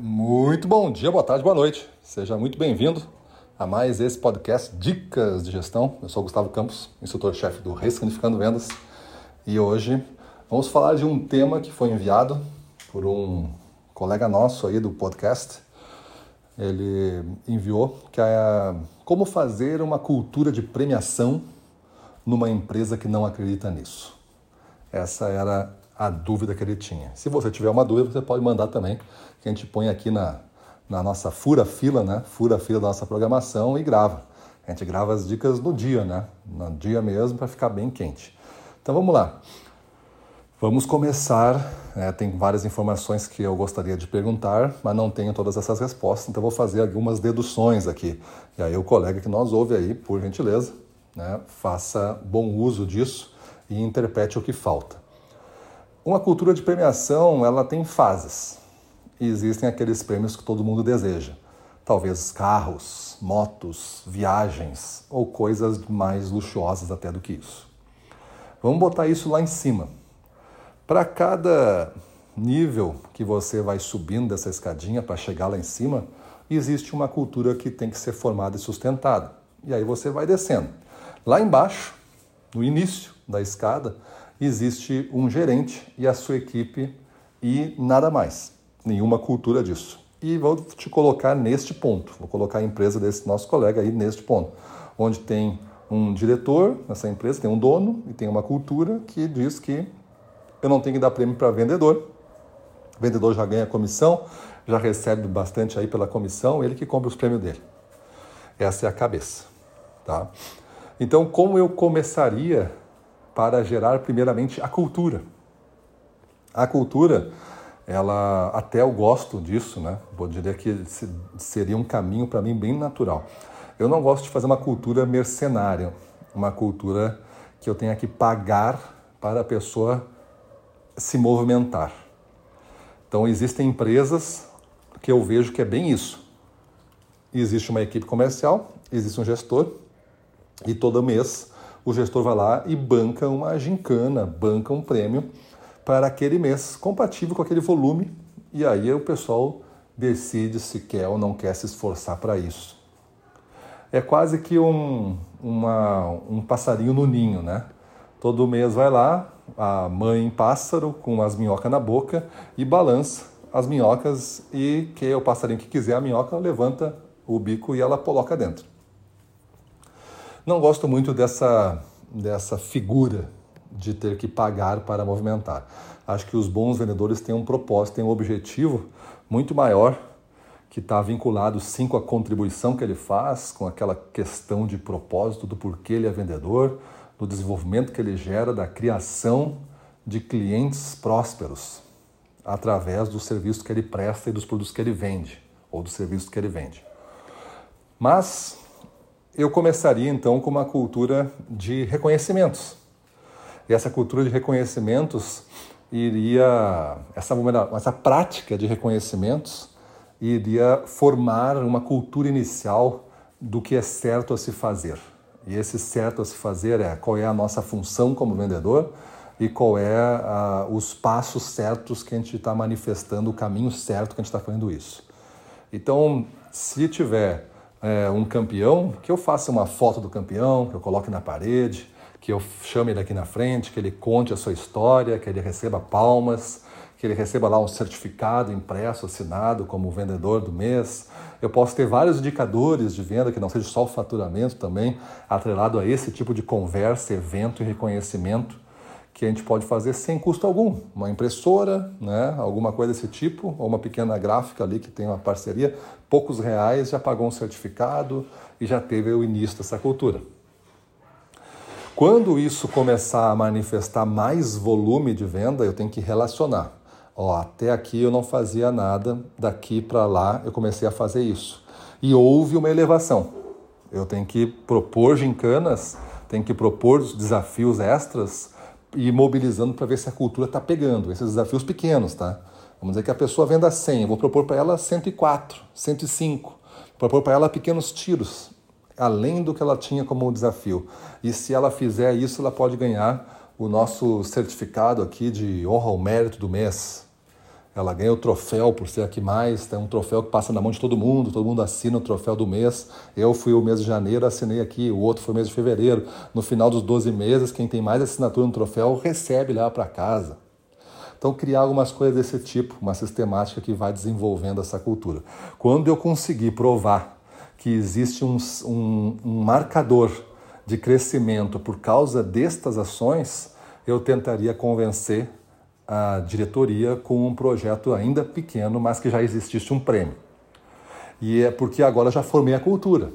Muito bom dia, boa tarde, boa noite. Seja muito bem-vindo a mais esse podcast Dicas de Gestão. Eu sou Gustavo Campos, instrutor-chefe do Ressignificando Vendas. E hoje vamos falar de um tema que foi enviado por um colega nosso aí do podcast. Ele enviou que é como fazer uma cultura de premiação numa empresa que não acredita nisso. Essa era a dúvida que ele tinha. Se você tiver uma dúvida, você pode mandar também, que a gente põe aqui na, na nossa fura-fila, né? Fura-fila da nossa programação e grava. A gente grava as dicas no dia, né? No dia mesmo, para ficar bem quente. Então vamos lá. Vamos começar. É, tem várias informações que eu gostaria de perguntar, mas não tenho todas essas respostas, então vou fazer algumas deduções aqui. E aí o colega que nós ouve aí, por gentileza, né, faça bom uso disso e interprete o que falta. Uma cultura de premiação, ela tem fases. E existem aqueles prêmios que todo mundo deseja. Talvez carros, motos, viagens ou coisas mais luxuosas até do que isso. Vamos botar isso lá em cima. Para cada nível que você vai subindo dessa escadinha para chegar lá em cima, existe uma cultura que tem que ser formada e sustentada. E aí você vai descendo. Lá embaixo, no início da escada, existe um gerente e a sua equipe e nada mais. Nenhuma cultura disso. E vou te colocar neste ponto, vou colocar a empresa desse nosso colega aí neste ponto, onde tem um diretor nessa empresa, tem um dono e tem uma cultura que diz que eu não tenho que dar prêmio para vendedor. O vendedor já ganha comissão, já recebe bastante aí pela comissão, ele que compra os prêmios dele. Essa é a cabeça, tá? Então, como eu começaria para gerar primeiramente a cultura. A cultura, ela até eu gosto disso, né? Eu diria que seria um caminho para mim bem natural. Eu não gosto de fazer uma cultura mercenária, uma cultura que eu tenha que pagar para a pessoa se movimentar. Então existem empresas que eu vejo que é bem isso. Existe uma equipe comercial, existe um gestor e todo mês o gestor vai lá e banca uma gincana, banca um prêmio para aquele mês, compatível com aquele volume, e aí o pessoal decide se quer ou não quer se esforçar para isso. É quase que um, uma, um passarinho no ninho, né? Todo mês vai lá, a mãe pássaro com as minhocas na boca e balança as minhocas e que o passarinho que quiser a minhoca levanta o bico e ela coloca dentro. Não gosto muito dessa, dessa figura de ter que pagar para movimentar. Acho que os bons vendedores têm um propósito, têm um objetivo muito maior que está vinculado sim com a contribuição que ele faz, com aquela questão de propósito do porquê ele é vendedor, do desenvolvimento que ele gera, da criação de clientes prósperos através do serviço que ele presta e dos produtos que ele vende ou do serviço que ele vende. Mas eu começaria então com uma cultura de reconhecimentos. E essa cultura de reconhecimentos iria, essa, essa prática de reconhecimentos iria formar uma cultura inicial do que é certo a se fazer. E esse certo a se fazer é qual é a nossa função como vendedor e qual é a, os passos certos que a gente está manifestando, o caminho certo que a gente está fazendo isso. Então, se tiver é, um campeão, que eu faça uma foto do campeão, que eu coloque na parede, que eu chame ele aqui na frente, que ele conte a sua história, que ele receba palmas, que ele receba lá um certificado impresso, assinado como vendedor do mês. Eu posso ter vários indicadores de venda, que não seja só o faturamento também, atrelado a esse tipo de conversa, evento e reconhecimento que a gente pode fazer sem custo algum. Uma impressora, né, alguma coisa desse tipo, ou uma pequena gráfica ali que tem uma parceria, poucos reais já pagou um certificado e já teve o início dessa cultura. Quando isso começar a manifestar mais volume de venda, eu tenho que relacionar. Ó, até aqui eu não fazia nada, daqui para lá eu comecei a fazer isso. E houve uma elevação. Eu tenho que propor gincanas, tenho que propor desafios extras e mobilizando para ver se a cultura está pegando. Esses desafios pequenos, tá? Vamos dizer que a pessoa venda 100, eu vou propor para ela 104, 105. Vou propor para ela pequenos tiros, além do que ela tinha como desafio. E se ela fizer isso, ela pode ganhar o nosso certificado aqui de honra ao mérito do mês. Ela ganha o troféu por ser a que mais, tem um troféu que passa na mão de todo mundo, todo mundo assina o troféu do mês. Eu fui o mês de janeiro, assinei aqui, o outro foi o mês de fevereiro. No final dos 12 meses, quem tem mais assinatura no troféu recebe lá para casa. Então, criar algumas coisas desse tipo, uma sistemática que vai desenvolvendo essa cultura. Quando eu conseguir provar que existe um, um, um marcador de crescimento por causa destas ações, eu tentaria convencer a diretoria com um projeto ainda pequeno, mas que já existisse um prêmio. E é porque agora já formei a cultura,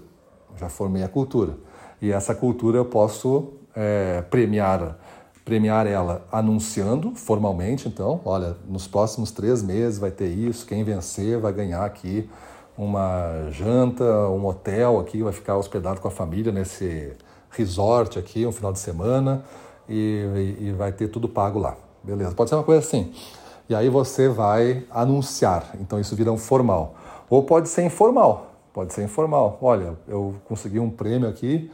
já formei a cultura. E essa cultura eu posso é, premiar, premiar ela anunciando formalmente, então, olha, nos próximos três meses vai ter isso, quem vencer vai ganhar aqui uma janta, um hotel aqui, vai ficar hospedado com a família nesse resort aqui, um final de semana, e, e, e vai ter tudo pago lá. Beleza, pode ser uma coisa assim. E aí você vai anunciar, então isso vira um formal. Ou pode ser informal, pode ser informal. Olha, eu consegui um prêmio aqui,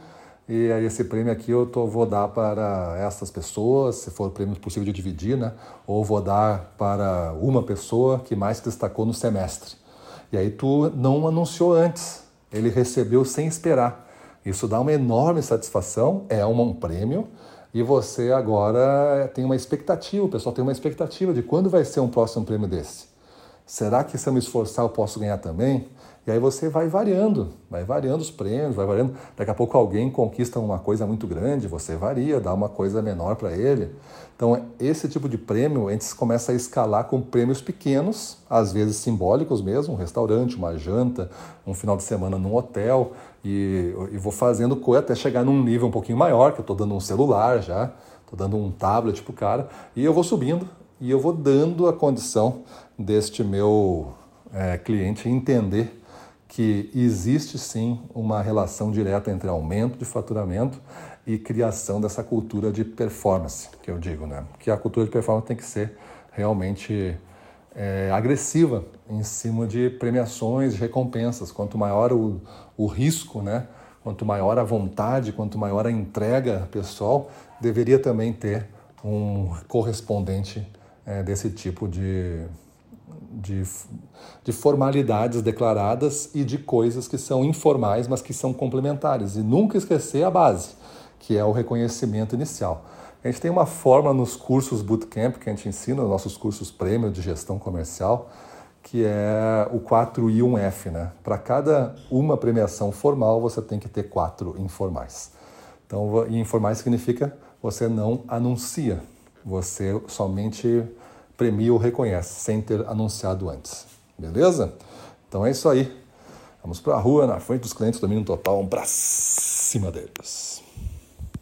e aí esse prêmio aqui eu tô, vou dar para essas pessoas, se for prêmio possível de dividir, né? Ou vou dar para uma pessoa que mais se destacou no semestre. E aí tu não anunciou antes, ele recebeu sem esperar. Isso dá uma enorme satisfação, é um prêmio, e você agora tem uma expectativa, o pessoal tem uma expectativa de quando vai ser um próximo prêmio desse. Será que se eu me esforçar eu posso ganhar também? E aí você vai variando, vai variando os prêmios, vai variando. Daqui a pouco alguém conquista uma coisa muito grande, você varia, dá uma coisa menor para ele. Então, esse tipo de prêmio, a gente começa a escalar com prêmios pequenos, às vezes simbólicos mesmo, um restaurante, uma janta, um final de semana num hotel, e, e vou fazendo coisa até chegar num nível um pouquinho maior, que eu estou dando um celular já, estou dando um tablet para o cara, e eu vou subindo, e eu vou dando a condição deste meu é, cliente entender que existe sim uma relação direta entre aumento de faturamento e criação dessa cultura de performance, que eu digo, né? Que a cultura de performance tem que ser realmente é, agressiva em cima de premiações, recompensas. Quanto maior o, o risco, né? Quanto maior a vontade, quanto maior a entrega pessoal, deveria também ter um correspondente é, desse tipo de, de, de formalidades declaradas e de coisas que são informais, mas que são complementares. E nunca esquecer a base, que é o reconhecimento inicial. A gente tem uma forma nos cursos Bootcamp que a gente ensina, nossos cursos prêmio de gestão comercial, que é o 4 e 1F. Né? Para cada uma premiação formal, você tem que ter quatro informais. Então, informais significa você não anuncia, você somente premia ou reconhece, sem ter anunciado antes. Beleza? Então é isso aí. Vamos para a rua, na frente dos clientes, domínio total, para cima deles.